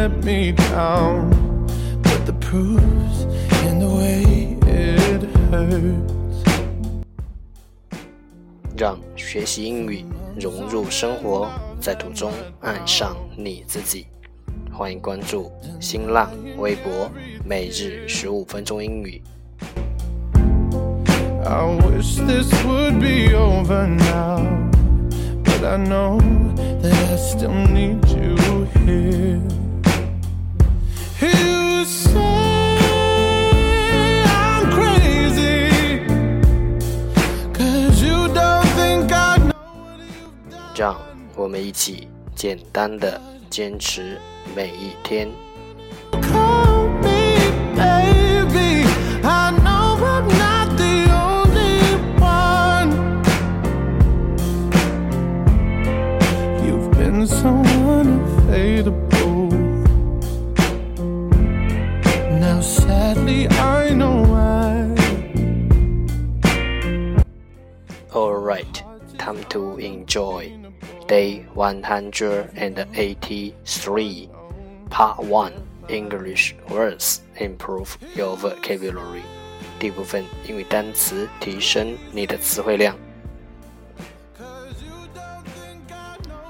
let me down, but the proof's in the way it hurts. 让学习英语融入生活，在途中爱上你自己。欢迎关注新浪微博每日十五分钟英语。让我们一起简单的坚持每一天。to enjoy. Day 183, Part 1 English words improve your vocabulary. 第部分英语单词提升你的词汇量。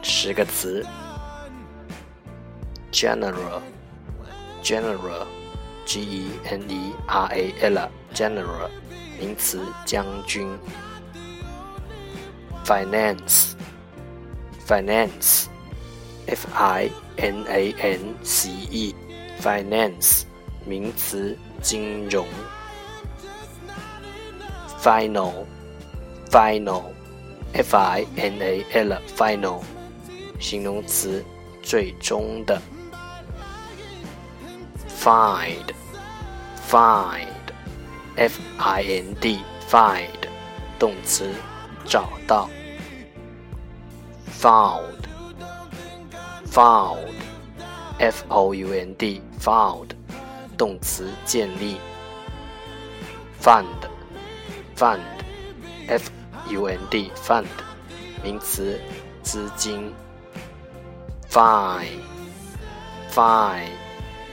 十个词：general，general，g e n e r a l，general，名词，将军。finance。 Finance, f i n a n c e, finance 名词，金融。final, final, f i n a l, final 形容词，最终的。find, find, f i n d, find 动词，找到。Found found f o u n d found 动词建立 fund fund f u n d fund 名词资金 fine fine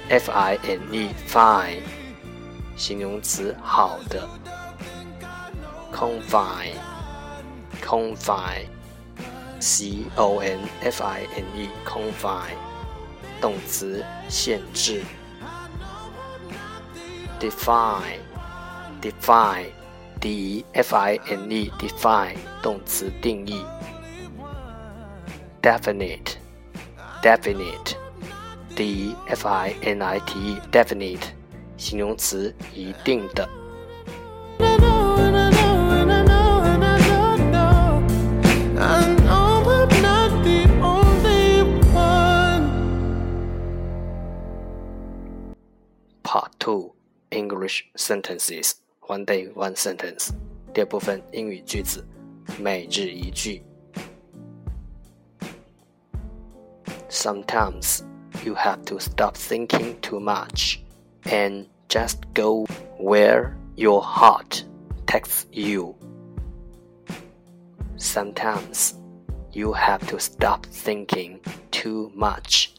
f i n e fine 形容词好的 confine confine c o n f i n e confine 动词限制。define define D F I N E define 动词定义。definite definite d e f i n i t e definite 形容词一定的。English sentences, one day one sentence. 第二部分英语句子，每日一句。Sometimes you have to stop thinking too much and just go where your heart takes you. Sometimes you have to stop thinking too much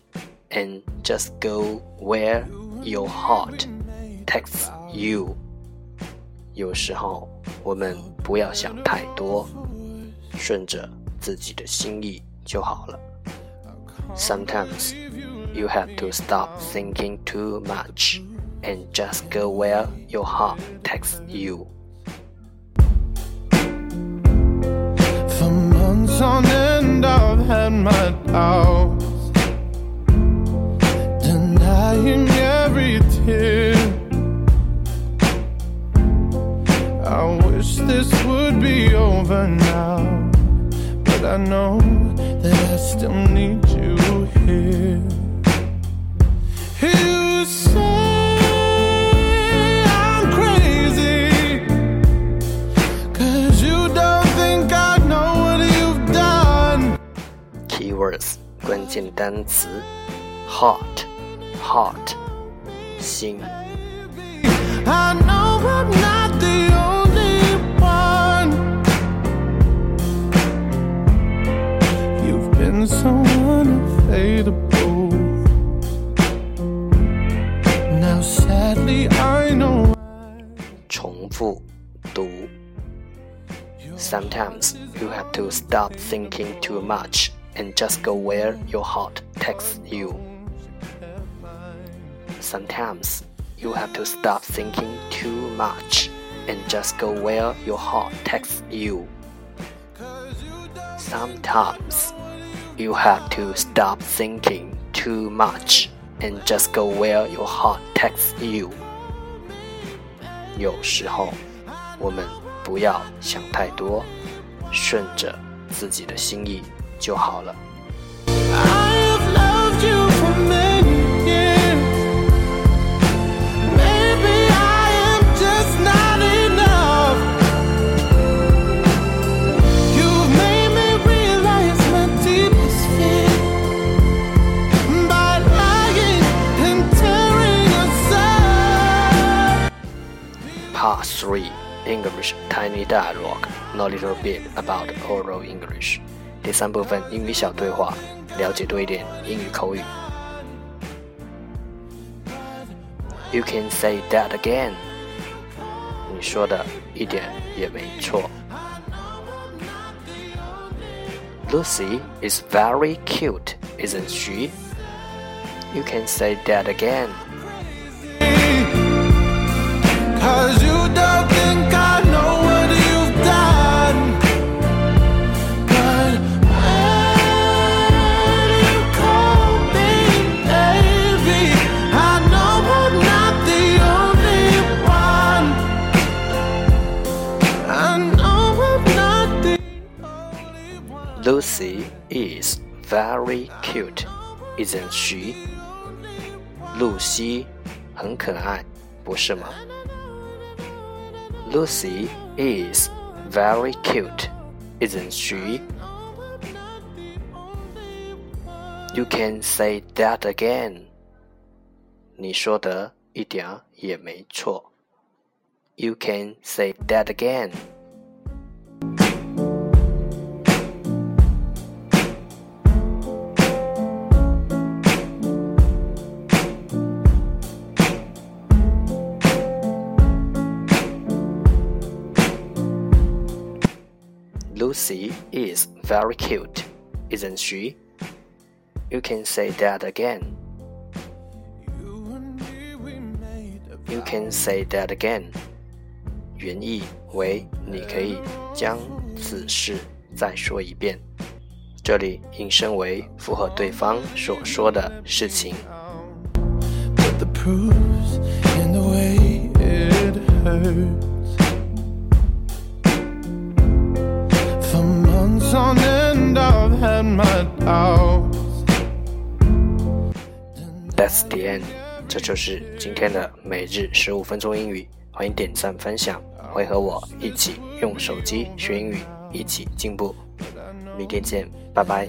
and just go where your heart takes you。有时候我们不要想太多，顺着自己的心意就好了。Sometimes you have to stop thinking too much and just go where your heart takes you. For months on end, I've had my doubts, this would be over now. But I know that I still need you here. You say I'm crazy. Cause you don't think I know what you've done. Keywords 关键单词 hot hot 心。I Fu Sometimes you have to stop thinking too much and just go where your heart takes you. Sometimes you have to stop thinking too much and just go where your heart takes you. Sometimes you have to stop thinking too much and just go where your heart takes you. 有时候，我们不要想太多，顺着自己的心意就好了。English Tiny Dialogue Know a little bit about oral English 第三部分英语小对话，了解多一点英语口语。You can say that again。你说的一点也没错。Lucy is very cute, isn't she? You can say that again. Lucy is very cute, isn't she? 露西很可爱，不是吗？Lucy is very cute, isn't she? You can say that again. 你说的一点儿也没错。You can say that again. Lucy is very cute, isn't she? You can say that again. You and me, we made a You can say that again. 原意为你可以将此事再说一遍。这里引申为符合对方所说的事情。 But the thats the end. 这就是今天的每日十五分钟英语。欢迎点赞分享会和我一起用手机学英语一起进步。明天见拜拜。